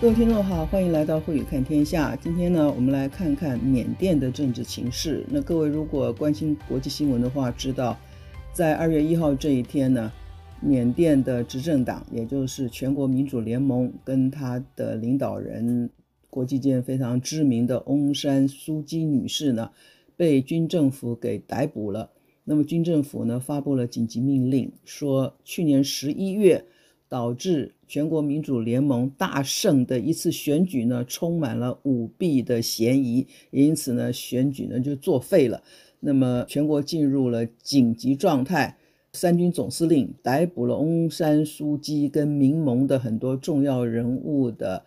各位听众好，欢迎来到慧宇看天下。今天呢，我们来看看缅甸的政治情势。那各位如果关心国际新闻的话，知道在二月一号这一天呢，缅甸的执政党，也就是全国民主联盟，跟他的领导人，国际间非常知名的翁山苏姬女士呢，被军政府给逮捕了。那么军政府呢，发布了紧急命令，说去年十一月导致全国民主联盟大胜的一次选举呢，充满了舞弊的嫌疑，因此呢，选举呢就作废了。那么全国进入了紧急状态，三军总司令逮捕了翁山苏姬跟民盟的很多重要人物的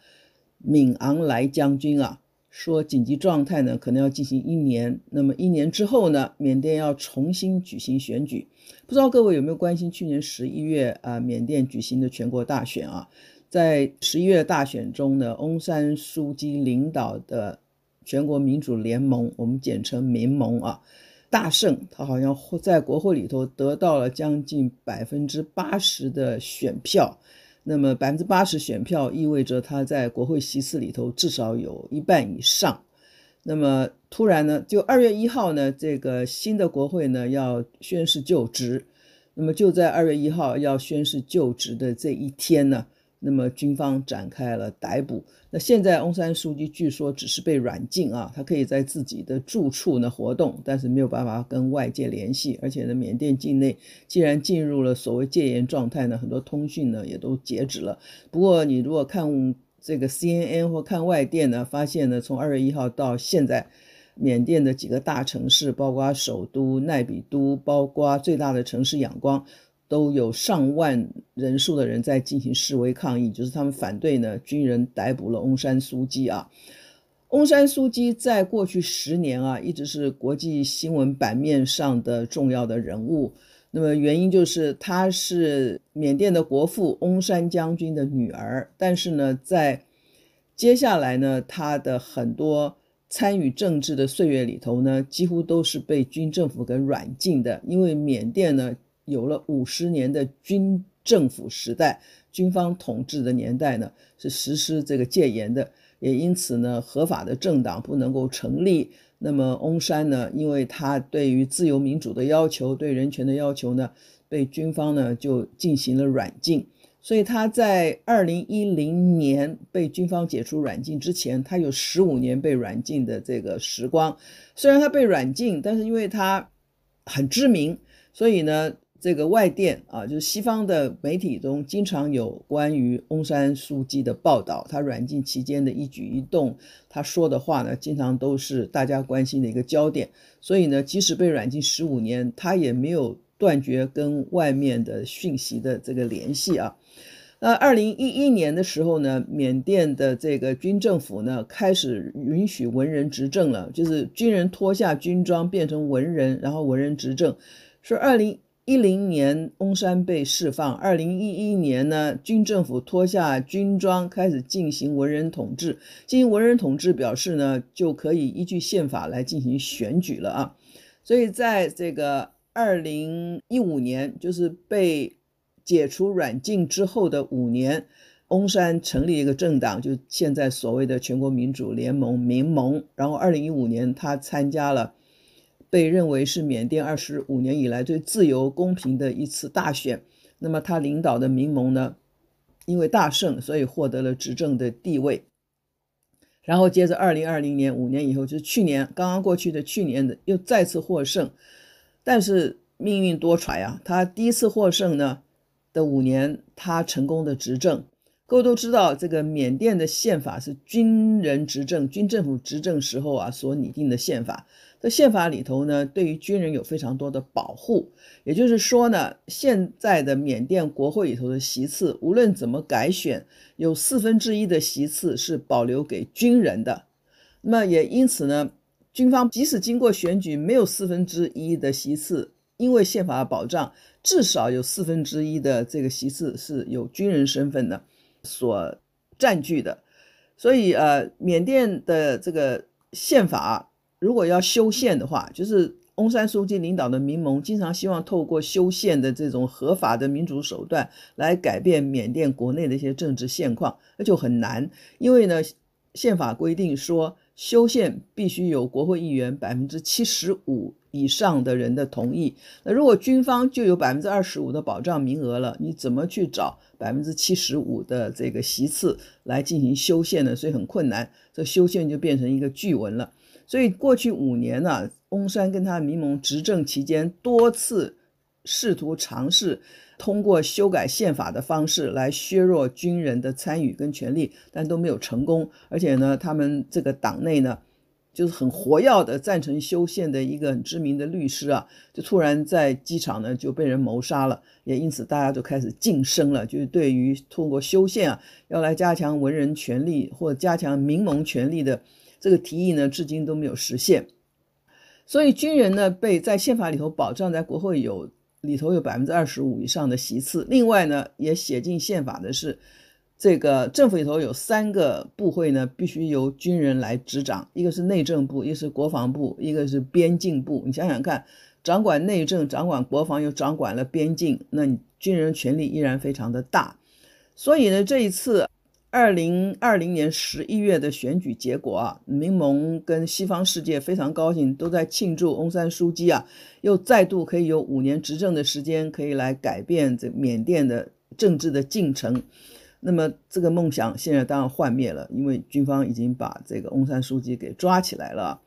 闵昂莱将军啊。说紧急状态呢，可能要进行一年。那么一年之后呢，缅甸要重新举行选举。不知道各位有没有关心去年十一月啊，缅甸举行的全国大选啊？在十一月大选中呢，翁山苏姬领导的全国民主联盟，我们简称民盟啊，大胜。他好像在国会里头得到了将近百分之八十的选票。那么百分之八十选票意味着他在国会席次里头至少有一半以上。那么突然呢，就二月一号呢，这个新的国会呢要宣誓就职。那么就在二月一号要宣誓就职的这一天呢。那么军方展开了逮捕。那现在翁山书记据说只是被软禁啊，他可以在自己的住处呢活动，但是没有办法跟外界联系。而且呢，缅甸境内既然进入了所谓戒严状态呢，很多通讯呢也都截止了。不过你如果看这个 CNN 或看外电呢，发现呢，从二月一号到现在，缅甸的几个大城市，包括首都奈比都，包括最大的城市仰光。都有上万人数的人在进行示威抗议，就是他们反对呢，军人逮捕了翁山苏姬啊。翁山苏姬在过去十年啊，一直是国际新闻版面上的重要的人物。那么原因就是她是缅甸的国父翁山将军的女儿，但是呢，在接下来呢，她的很多参与政治的岁月里头呢，几乎都是被军政府给软禁的，因为缅甸呢。有了五十年的军政府时代，军方统治的年代呢，是实施这个戒严的，也因此呢，合法的政党不能够成立。那么翁山呢，因为他对于自由民主的要求，对人权的要求呢，被军方呢就进行了软禁。所以他在二零一零年被军方解除软禁之前，他有十五年被软禁的这个时光。虽然他被软禁，但是因为他很知名，所以呢。这个外电啊，就是西方的媒体中经常有关于翁山书记的报道，他软禁期间的一举一动，他说的话呢，经常都是大家关心的一个焦点。所以呢，即使被软禁十五年，他也没有断绝跟外面的讯息的这个联系啊。那二零一一年的时候呢，缅甸的这个军政府呢，开始允许文人执政了，就是军人脱下军装变成文人，然后文人执政，是二零。一零年，翁山被释放。二零一一年呢，军政府脱下军装，开始进行文人统治。进行文人统治，表示呢，就可以依据宪法来进行选举了啊。所以，在这个二零一五年，就是被解除软禁之后的五年，翁山成立一个政党，就现在所谓的全国民主联盟民盟。然后，二零一五年，他参加了。被认为是缅甸二十五年以来最自由公平的一次大选。那么他领导的民盟呢，因为大胜，所以获得了执政的地位。然后接着，二零二零年五年以后，就是去年刚刚过去的去年的，又再次获胜。但是命运多舛啊！他第一次获胜呢的五年，他成功的执政。各位都知道，这个缅甸的宪法是军人执政、军政府执政时候啊所拟定的宪法。在宪法里头呢，对于军人有非常多的保护。也就是说呢，现在的缅甸国会里头的席次，无论怎么改选，有四分之一的席次是保留给军人的。那么也因此呢，军方即使经过选举没有四分之一的席次，因为宪法的保障，至少有四分之一的这个席次是有军人身份的所占据的。所以呃，缅甸的这个宪法。如果要修宪的话，就是翁山书记领导的民盟经常希望透过修宪的这种合法的民主手段来改变缅甸国内的一些政治现况，那就很难，因为呢，宪法规定说修宪必须有国会议员百分之七十五以上的人的同意，那如果军方就有百分之二十五的保障名额了，你怎么去找百分之七十五的这个席次来进行修宪呢？所以很困难，这修宪就变成一个巨文了。所以过去五年呢、翁山跟他的民盟执政期间，多次试图尝试通过修改宪法的方式来削弱军人的参与跟权利，但都没有成功。而且呢，他们这个党内呢，就是很活跃的赞成修宪的一个很知名的律师啊，就突然在机场呢就被人谋杀了，也因此大家就开始噤声了，就是对于通过修宪啊，要来加强文人权利或加强民盟权利的。这个提议呢，至今都没有实现，所以军人呢被在宪法里头保障，在国会有里头有百分之二十五以上的席次。另外呢，也写进宪法的是，这个政府里头有三个部会呢，必须由军人来执掌，一个是内政部，一个是国防部，一个是边境部。你想想看，掌管内政、掌管国防，又掌管了边境，那你军人权力依然非常的大。所以呢，这一次。二零二零年十一月的选举结果啊，民盟跟西方世界非常高兴，都在庆祝翁山书记啊，又再度可以有五年执政的时间，可以来改变这缅甸的政治的进程。那么这个梦想现在当然幻灭了，因为军方已经把这个翁山书记给抓起来了。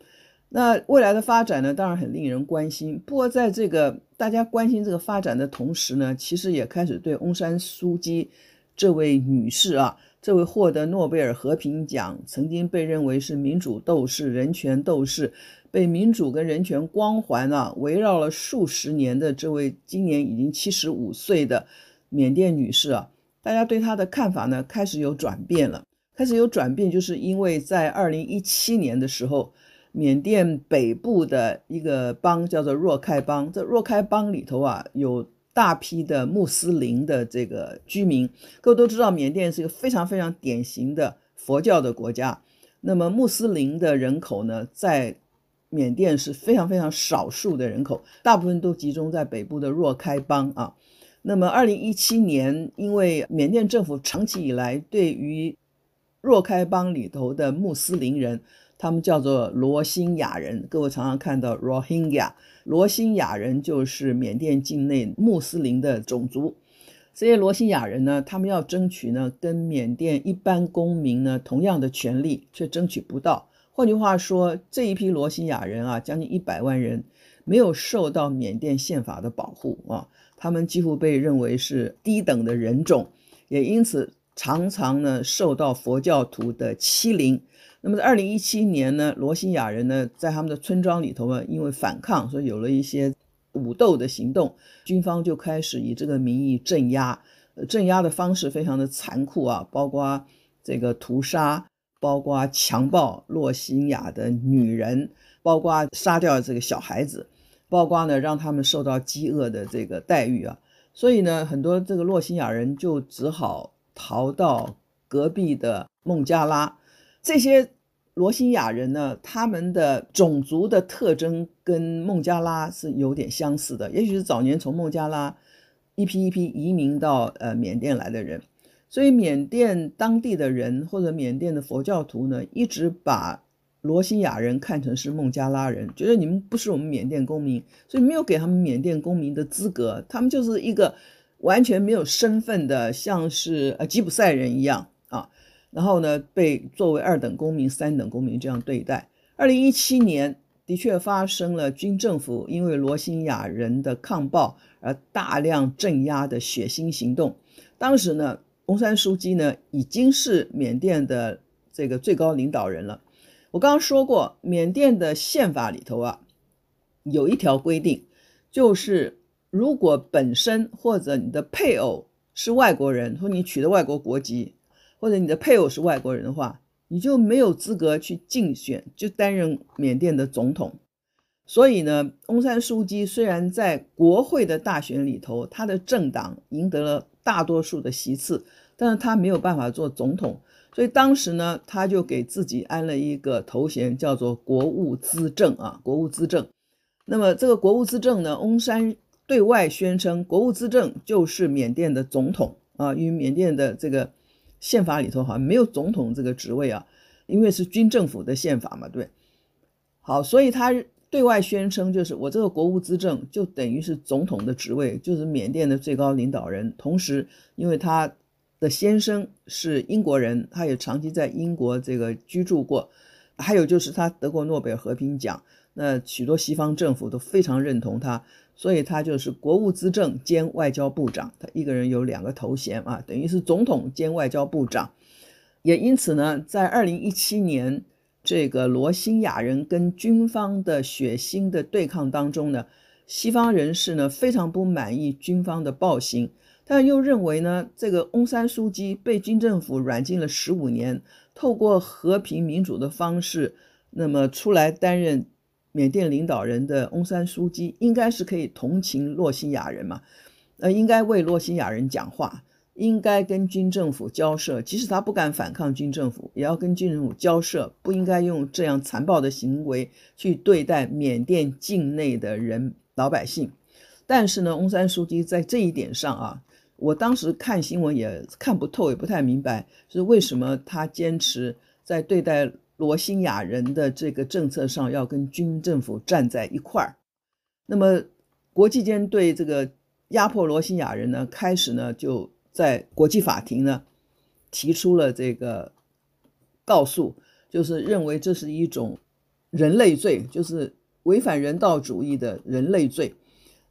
那未来的发展呢，当然很令人关心。不过在这个大家关心这个发展的同时呢，其实也开始对翁山书记这位女士啊。这位获得诺贝尔和平奖，曾经被认为是民主斗士、人权斗士，被民主跟人权光环啊围绕了数十年的这位今年已经七十五岁的缅甸女士啊，大家对她的看法呢开始有转变了。开始有转变，就是因为在二零一七年的时候，缅甸北部的一个邦叫做若开邦，在若开邦里头啊有。大批的穆斯林的这个居民，各位都知道，缅甸是一个非常非常典型的佛教的国家。那么穆斯林的人口呢，在缅甸是非常非常少数的人口，大部分都集中在北部的若开邦啊。那么，二零一七年，因为缅甸政府长期以来对于若开邦里头的穆斯林人，他们叫做罗兴亚人，各位常常看到 Rohingya。罗兴亚人就是缅甸境内穆斯林的种族，这些罗兴亚人呢，他们要争取呢跟缅甸一般公民呢同样的权利，却争取不到。换句话说，这一批罗兴亚人啊，将近一百万人，没有受到缅甸宪法的保护啊，他们几乎被认为是低等的人种，也因此常常呢受到佛教徒的欺凌。那么在二零一七年呢，罗兴亚人呢，在他们的村庄里头呢，因为反抗，所以有了一些武斗的行动，军方就开始以这个名义镇压，镇压的方式非常的残酷啊，包括这个屠杀，包括强暴罗兴亚的女人，包括杀掉这个小孩子，包括呢让他们受到饥饿的这个待遇啊，所以呢，很多这个罗兴亚人就只好逃到隔壁的孟加拉。这些罗兴亚人呢，他们的种族的特征跟孟加拉是有点相似的，也许是早年从孟加拉一批一批移民到呃缅甸来的人，所以缅甸当地的人或者缅甸的佛教徒呢，一直把罗兴亚人看成是孟加拉人，觉得你们不是我们缅甸公民，所以没有给他们缅甸公民的资格，他们就是一个完全没有身份的，像是呃吉普赛人一样啊。然后呢，被作为二等公民、三等公民这样对待。二零一七年的确发生了军政府因为罗兴亚人的抗暴而大量镇压的血腥行动。当时呢，翁山书记呢已经是缅甸的这个最高领导人了。我刚刚说过，缅甸的宪法里头啊，有一条规定，就是如果本身或者你的配偶是外国人，或你取得外国国籍。或者你的配偶是外国人的话，你就没有资格去竞选，就担任缅甸的总统。所以呢，翁山书记虽然在国会的大选里头，他的政党赢得了大多数的席次，但是他没有办法做总统。所以当时呢，他就给自己安了一个头衔，叫做国务资政啊，国务资政。那么这个国务资政呢，翁山对外宣称，国务资政就是缅甸的总统啊，与缅甸的这个宪法里头好像没有总统这个职位啊，因为是军政府的宪法嘛，对。好，所以他对外宣称，就是我这个国务资政就等于是总统的职位，就是缅甸的最高领导人。同时，因为他的先生是英国人，他也长期在英国这个居住过。还有就是他得过诺贝尔和平奖，那许多西方政府都非常认同他，所以他就是国务资政兼外交部长，他一个人有两个头衔啊，等于是总统兼外交部长。也因此呢，在二零一七年这个罗兴亚人跟军方的血腥的对抗当中呢，西方人士呢非常不满意军方的暴行，但又认为呢，这个翁山书记被军政府软禁了十五年。透过和平民主的方式，那么出来担任缅甸领导人的翁山书记，应该是可以同情洛辛亚人嘛？呃，应该为洛辛亚人讲话，应该跟军政府交涉，即使他不敢反抗军政府，也要跟军政府交涉，不应该用这样残暴的行为去对待缅甸境内的人老百姓。但是呢，翁山书记在这一点上啊。我当时看新闻也看不透，也不太明白，是为什么他坚持在对待罗兴亚人的这个政策上要跟军政府站在一块儿。那么国际间对这个压迫罗兴亚人呢，开始呢就在国际法庭呢提出了这个告诉，就是认为这是一种人类罪，就是违反人道主义的人类罪。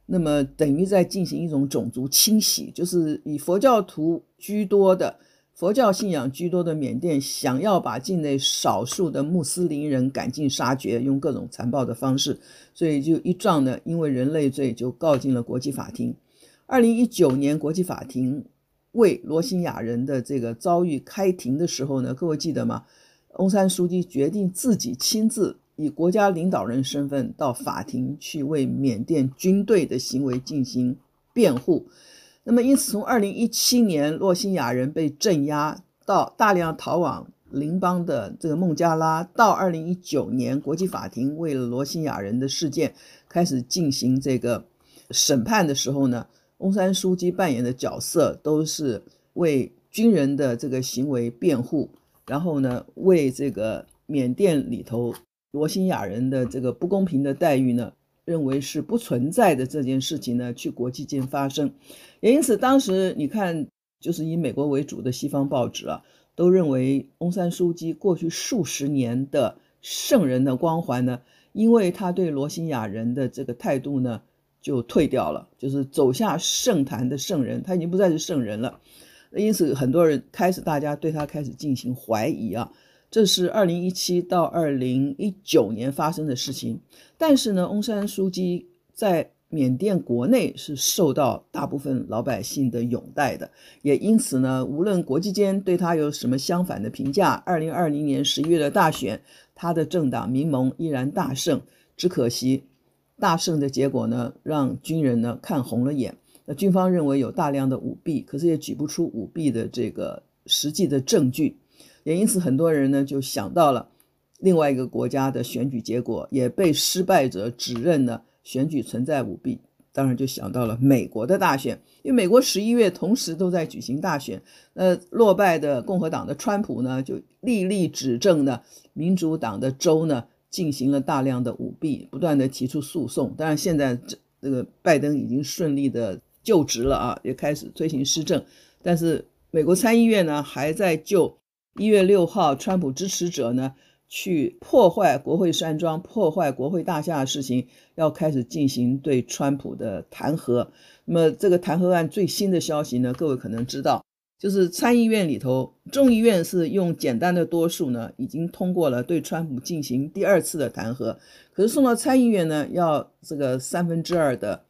那么等于在进行一种种族清洗，就是以佛教徒居多的佛教信仰居多的缅甸，想要把境内少数的穆斯林人赶尽杀绝，用各种残暴的方式，所以就一仗呢，因为人类罪就告进了国际法庭。二零一九年，国际法庭为罗兴亚人的这个遭遇开庭的时候呢，各位记得吗？翁山书记决定自己亲自。以国家领导人身份到法庭去为缅甸军队的行为进行辩护，那么因此从二零一七年洛辛亚人被镇压到大量逃往邻邦的这个孟加拉，到二零一九年国际法庭为了罗辛亚人的事件开始进行这个审判的时候呢，翁山苏姬扮演的角色都是为军人的这个行为辩护，然后呢为这个缅甸里头。罗兴亚人的这个不公平的待遇呢，认为是不存在的这件事情呢，去国际间发生，也因此当时你看，就是以美国为主的西方报纸啊，都认为翁山苏姬过去数十年的圣人的光环呢，因为他对罗兴亚人的这个态度呢，就退掉了，就是走下圣坛的圣人，他已经不再是圣人了，因此很多人开始大家对他开始进行怀疑啊。这是二零一七到二零一九年发生的事情，但是呢，翁山苏姬在缅甸国内是受到大部分老百姓的拥戴的，也因此呢，无论国际间对他有什么相反的评价，二零二零年十一月的大选，他的政党民盟依然大胜。只可惜，大胜的结果呢，让军人呢看红了眼。那军方认为有大量的舞弊，可是也举不出舞弊的这个实际的证据。也因此，很多人呢就想到了另外一个国家的选举结果，也被失败者指认呢选举存在舞弊。当然就想到了美国的大选，因为美国十一月同时都在举行大选。那落败的共和党的川普呢，就历历指证呢民主党的州呢进行了大量的舞弊，不断的提出诉讼。当然，现在这这个拜登已经顺利的就职了啊，也开始推行施政。但是美国参议院呢还在就。一月六号，川普支持者呢去破坏国会山庄、破坏国会大厦的事情，要开始进行对川普的弹劾。那么，这个弹劾案最新的消息呢，各位可能知道，就是参议院里头，众议院是用简单的多数呢，已经通过了对川普进行第二次的弹劾。可是送到参议院呢，要这个三分之二的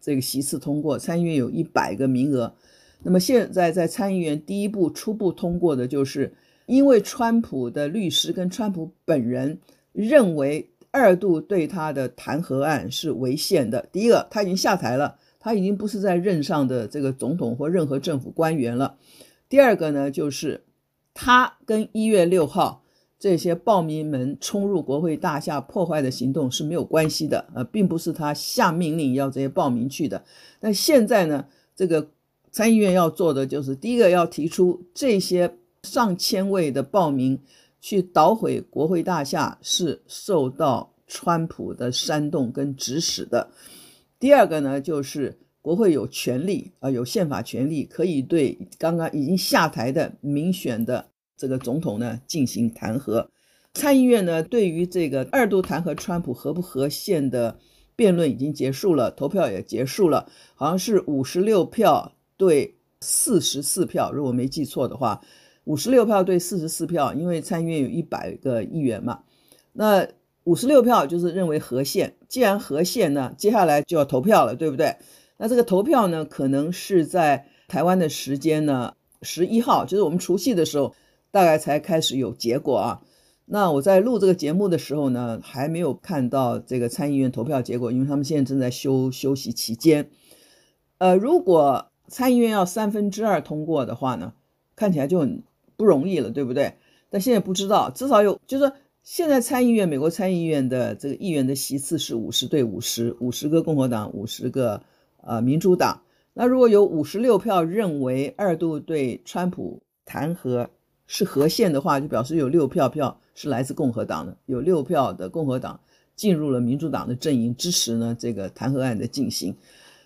这个席次通过，参议院有一百个名额。那么现在在参议院第一步初步通过的就是。因为川普的律师跟川普本人认为二度对他的弹劾案是违宪的。第一个，他已经下台了，他已经不是在任上的这个总统或任何政府官员了。第二个呢，就是他跟一月六号这些暴民们冲入国会大厦破坏的行动是没有关系的，呃，并不是他下命令要这些暴民去的。那现在呢，这个参议院要做的就是第一个要提出这些上千位的报名去捣毁国会大厦是受到川普的煽动跟指使的。第二个呢，就是国会有权利啊，有宪法权利可以对刚刚已经下台的民选的。这个总统呢进行弹劾，参议院呢对于这个二度弹劾川普合不合宪的辩论已经结束了，投票也结束了，好像是五十六票对四十四票，如果没记错的话，五十六票对四十四票，因为参议院有一百个议员嘛，那五十六票就是认为合宪，既然合宪呢，接下来就要投票了，对不对？那这个投票呢，可能是在台湾的时间呢十一号，就是我们除夕的时候。大概才开始有结果啊。那我在录这个节目的时候呢，还没有看到这个参议院投票结果，因为他们现在正在休休息期间。呃，如果参议院要三分之二通过的话呢，看起来就很不容易了，对不对？但现在不知道，至少有，就是说现在参议院，美国参议院的这个议员的席次是五十对五十，五十个共和党，五十个呃民主党。那如果有五十六票认为二度对川普弹劾，是合宪的话，就表示有六票票是来自共和党的，有六票的共和党进入了民主党的阵营，支持呢这个弹劾案的进行。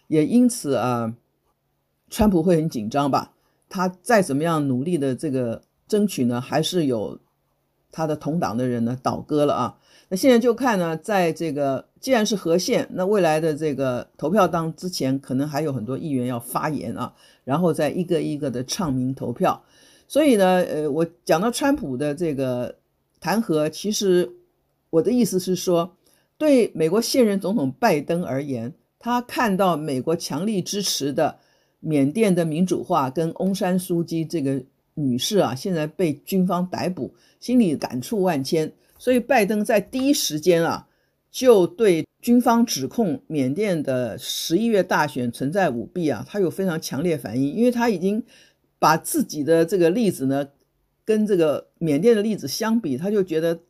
也因此啊，川普会很紧张吧？他再怎么样努力的这个争取呢，还是有他的同党的人呢倒戈了啊。那现在就看呢，在这个既然是和宪，那未来的这个投票当之前，可能还有很多议员要发言啊，然后再一个一个的唱名投票。所以呢，呃，我讲到川普的这个弹劾，其实我的意思是说，对美国现任总统拜登而言，他看到美国强力支持的缅甸的民主化跟翁山苏姬这个女士啊，现在被军方逮捕，心里感触万千。所以拜登在第一时间啊，就对军方指控缅甸的十一月大选存在舞弊啊，他有非常强烈反应，因为他已经。把自己的这个例子呢，跟这个缅甸的例子相比，他就觉得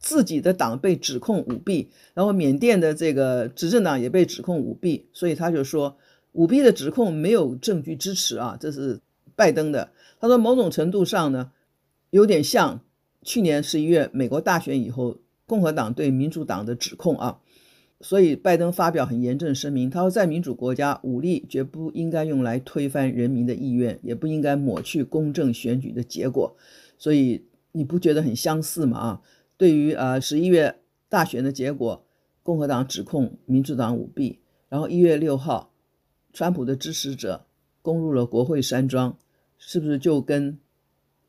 自己的党被指控舞弊，然后缅甸的这个执政党也被指控舞弊，所以他就说舞弊的指控没有证据支持啊，这是拜登的。他说某种程度上呢，有点像去年十一月美国大选以后共和党对民主党的指控啊。所以，拜登发表很严正声明，他说，在民主国家，武力绝不应该用来推翻人民的意愿，也不应该抹去公正选举的结果。所以，你不觉得很相似吗？啊，对于呃十一月大选的结果，共和党指控民主党舞弊，然后一月六号，川普的支持者攻入了国会山庄，是不是就跟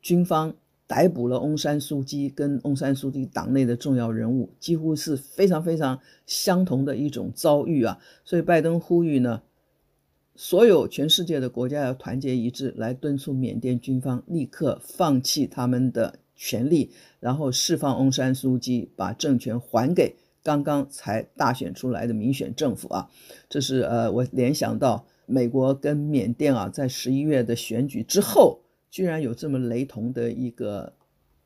军方？逮捕了翁山苏姬跟翁山苏姬党内的重要人物，几乎是非常非常相同的一种遭遇啊！所以拜登呼吁呢，所有全世界的国家要团结一致，来敦促缅甸军方立刻放弃他们的权力，然后释放翁山苏姬，把政权还给刚刚才大选出来的民选政府啊！这是呃，我联想到美国跟缅甸啊，在十一月的选举之后。居然有这么雷同的一个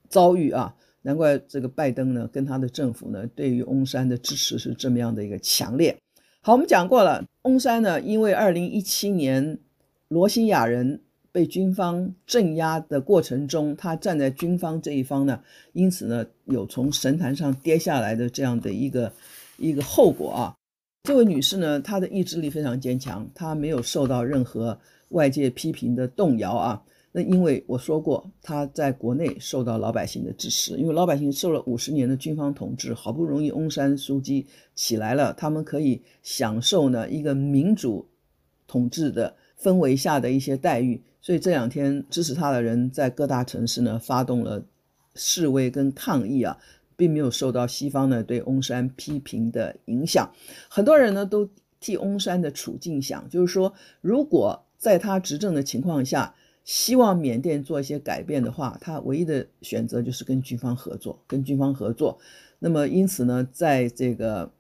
遭遇啊！难怪这个拜登呢，跟他的政府呢，对于翁山的支持是这么样的一个强烈。好，我们讲过了，翁山呢，因为二零一七年罗兴亚人被军方镇压的过程中，他站在军方这一方呢，因此呢，有从神坛上跌下来的这样的一个一个后果啊。这位女士呢，她的意志力非常坚强，她没有受到任何外界批评的动摇啊。那因为我说过，她在国内受到老百姓的支持，因为老百姓受了五十年的军方统治，好不容易翁山书记起来了，他们可以享受呢一个民主统治的氛围下的一些待遇，所以这两天支持他的人在各大城市呢发动了示威跟抗议啊，并没有受到西方呢对翁山批评的影响，很多人呢都替翁山的处境想，就是说如果在他执政的情况下。希望缅甸做一些改变的话，他唯一的选择就是跟军方合作，跟军方合作。那么因此呢，在这个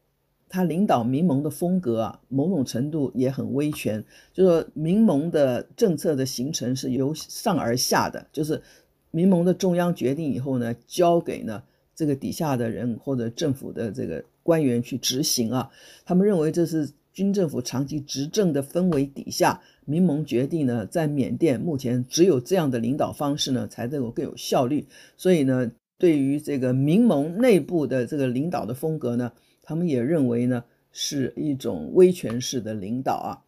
他领导民盟的风格啊，某种程度也很威权，就是说民盟的政策的形成是由上而下的，就是民盟的中央决定以后呢，交给呢这个底下的人或者政府的这个官员去执行啊。他们认为这是军政府长期执政的氛围底下，民盟决定呢，在缅甸目前只有这样的领导方式呢，才能够更有效率。所以呢，对于这个民盟内部的这个领导的风格呢，他们也认为呢是一种威权式的领导啊。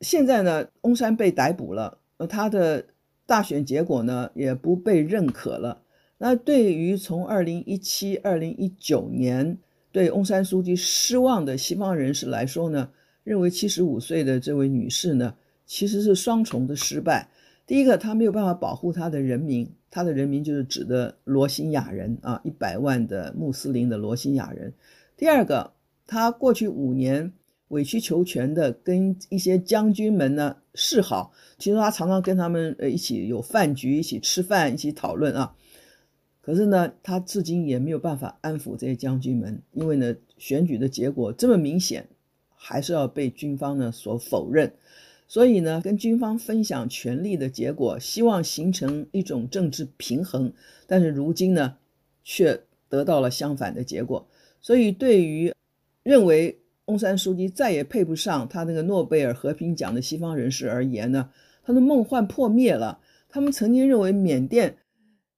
现在呢，翁山被逮捕了，而他的大选结果呢也不被认可了。那对于从二零一七、二零一九年对翁山书记失望的西方人士来说呢，认为七十五岁的这位女士呢，其实是双重的失败。第一个，她没有办法保护她的人民，她的人民就是指的罗兴亚人啊，一百万的穆斯林的罗兴亚人。第二个，他过去五年委曲求全的跟一些将军们呢示好，其实他常常跟他们呃一起有饭局，一起吃饭，一起讨论啊。可是呢，他至今也没有办法安抚这些将军们，因为呢，选举的结果这么明显。还是要被军方呢所否认，所以呢，跟军方分享权力的结果，希望形成一种政治平衡，但是如今呢，却得到了相反的结果。所以，对于认为翁山书记再也配不上他那个诺贝尔和平奖的西方人士而言呢，他的梦幻破灭了。他们曾经认为缅甸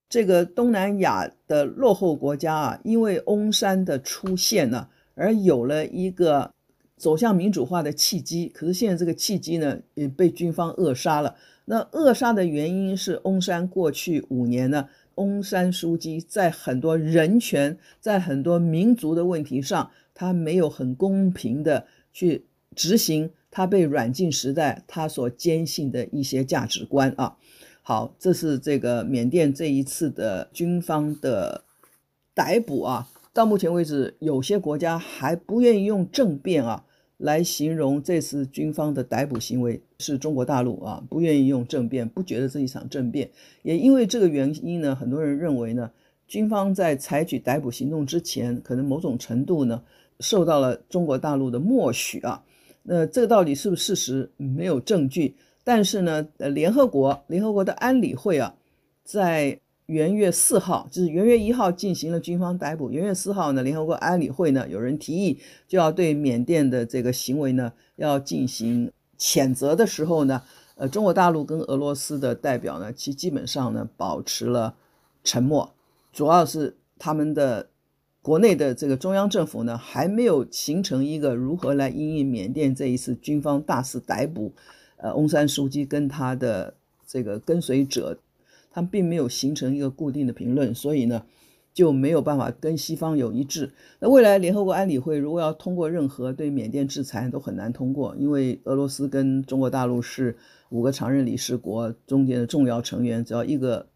这个东南亚的落后国家啊，因为翁山的出现呢，而有了一个。走向民主化的契机，可是现在这个契机呢，也被军方扼杀了。那扼杀的原因是翁山过去五年呢，翁山书姬在很多人权、在很多民族的问题上，他没有很公平的去执行他被软禁时代他所坚信的一些价值观啊。好，这是这个缅甸这一次的军方的逮捕啊。到目前为止，有些国家还不愿意用政变啊来形容这次军方的逮捕行为，是中国大陆啊不愿意用政变，不觉得这一场政变。也因为这个原因呢，很多人认为呢，军方在采取逮捕行动之前，可能某种程度呢受到了中国大陆的默许啊。那这个到底是不是事实？没有证据。但是呢，呃，联合国联合国的安理会啊，在。元月四号，就是元月一号进行了军方逮捕。元月四号呢，联合国安理会呢，有人提议就要对缅甸的这个行为呢，要进行谴责的时候呢，呃，中国大陆跟俄罗斯的代表呢，其基本上呢保持了沉默，主要是他们的国内的这个中央政府呢，还没有形成一个如何来因应缅甸这一次军方大肆逮捕，呃，翁山书记跟他的这个跟随者。他们并没有形成一个固定的评论，所以呢，就没有办法跟西方有一致。那未来联合国安理会如果要通过任何对缅甸制裁，都很难通过，因为俄罗斯跟中国大陆是五个常任理事国中间的重要成员，只要一个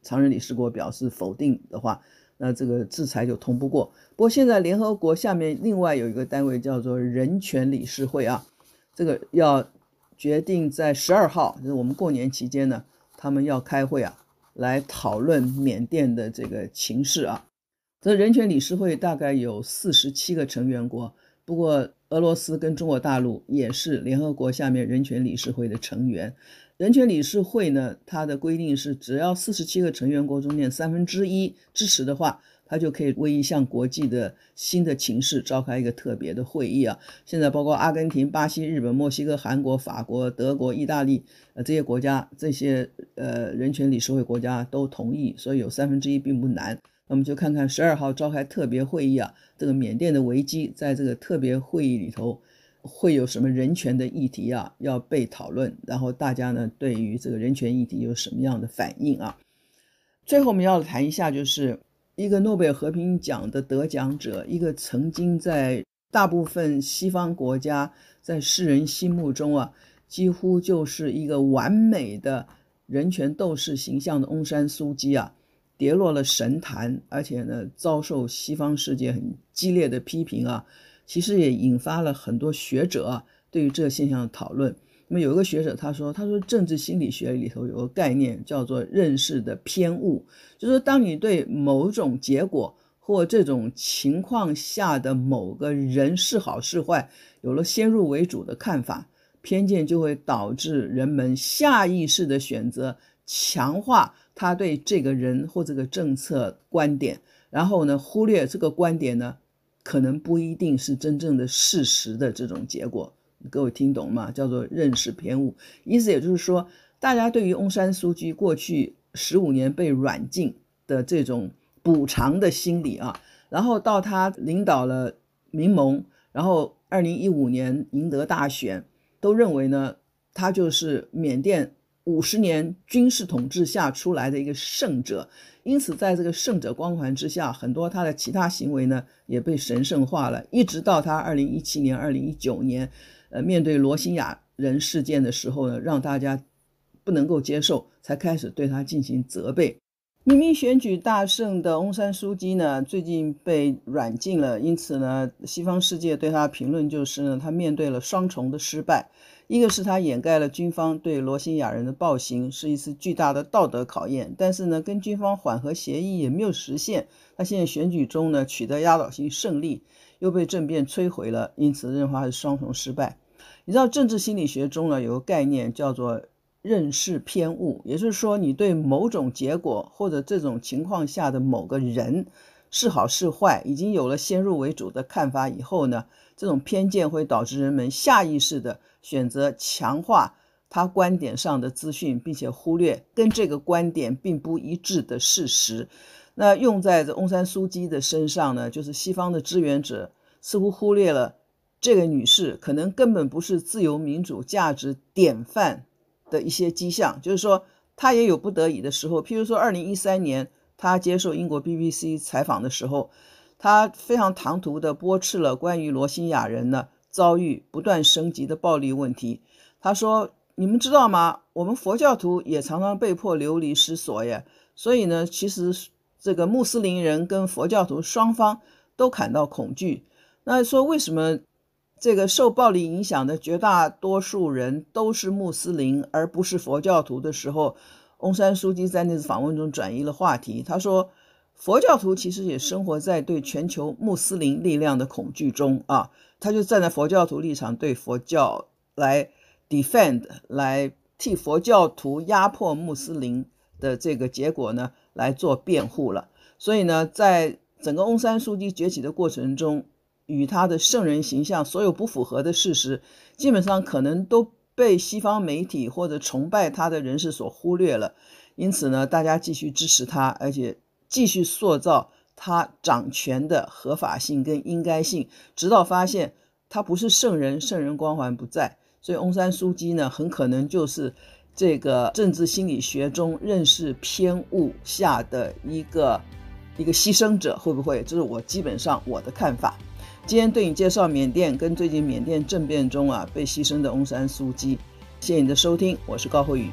常任理事国表示否定的话，那这个制裁就通不过。不过现在联合国下面另外有一个单位叫做人权理事会啊，这个要决定在十二号，就是我们过年期间呢。他们要开会啊，来讨论缅甸的这个情势啊。这人权理事会大概有四十七个成员国，不过俄罗斯跟中国大陆也是联合国下面人权理事会的成员。人权理事会呢，它的规定是，只要四十七个成员国中间三分之一支持的话。他就可以为一项国际的新的情势召开一个特别的会议啊！现在包括阿根廷、巴西、日本、墨西哥、韩国、法国、德国、意大利呃这些国家，这些呃人权理事会国家都同意，所以有三分之一并不难。那么就看看十二号召开特别会议啊，这个缅甸的危机在这个特别会议里头会有什么人权的议题啊要被讨论，然后大家呢对于这个人权议题有什么样的反应啊？最后我们要谈一下就是。一个诺贝尔和平奖的得奖者，一个曾经在大部分西方国家在世人心目中啊，几乎就是一个完美的人权斗士形象的翁山苏姬啊，跌落了神坛，而且呢，遭受西方世界很激烈的批评啊，其实也引发了很多学者对于这个现象的讨论。那么有一个学者他说，他说政治心理学里头有个概念叫做认识的偏误，就是说当你对某种结果或这种情况下的某个人是好是坏有了先入为主的看法，偏见就会导致人们下意识的选择强化他对这个人或这个政策观点，然后呢，忽略这个观点呢，可能不一定是真正的事实的这种结果。各位听懂吗？叫做认识偏误，意思也就是说，大家对于翁山苏姬过去十五年被软禁的这种补偿的心理啊，然后到他领导了民盟，然后二零一五年赢得大选，都认为呢，他就是缅甸五十年军事统治下出来的一个圣者，因此在这个圣者光环之下，很多他的其他行为呢也被神圣化了，一直到他二零一七年、二零一九年。呃，面对罗兴亚人事件的时候呢，让大家不能够接受，才开始对他进行责备。明明选举大胜的翁山苏姬呢，最近被软禁了，因此呢，西方世界对他的评论就是呢，他面对了双重的失败。一个是他掩盖了军方对罗兴亚人的暴行，是一次巨大的道德考验，但是呢，跟军方缓和协议也没有实现。他现在选举中呢，取得压倒性胜利，又被政变摧毁了，因此认为他是双重失败。你知道政治心理学中呢，有个概念叫做认识偏误，也就是说，你对某种结果或者这种情况下的某个人是好是坏，已经有了先入为主的看法以后呢，这种偏见会导致人们下意识地选择强化他观点上的资讯，并且忽略跟这个观点并不一致的事实。那用在这翁山苏姬的身上呢，就是西方的支援者似乎忽略了。这个女士可能根本不是自由民主价值典范的一些迹象，就是说她也有不得已的时候。譬如说，二零一三年她接受英国 BBC 采访的时候，她非常唐突地驳斥了关于罗兴亚人呢遭遇不断升级的暴力问题。她说：“你们知道吗？我们佛教徒也常常被迫流离失所耶。所以呢，其实这个穆斯林人跟佛教徒双方都感到恐惧。那说为什么？”这个受暴力影响的绝大多数人都是穆斯林，而不是佛教徒的时候，翁山书记在那次访问中转移了话题。他说，佛教徒其实也生活在对全球穆斯林力量的恐惧中啊。他就站在佛教徒立场，对佛教来 defend，来替佛教徒压迫穆斯林的这个结果呢来做辩护了。所以呢，在整个翁山书记崛起的过程中，与他的圣人形象所有不符合的事实，基本上可能都被西方媒体或者崇拜他的人士所忽略了。因此呢，大家继续支持他，而且继续塑造他掌权的合法性跟应该性，直到发现他不是圣人，圣人光环不在。所以翁山苏姬呢，很可能就是这个政治心理学中认识偏误下的一个一个牺牲者，会不会？这是我基本上我的看法。今天对你介绍缅甸跟最近缅甸政变中啊被牺牲的翁山苏姬，谢谢你的收听，我是高慧宇。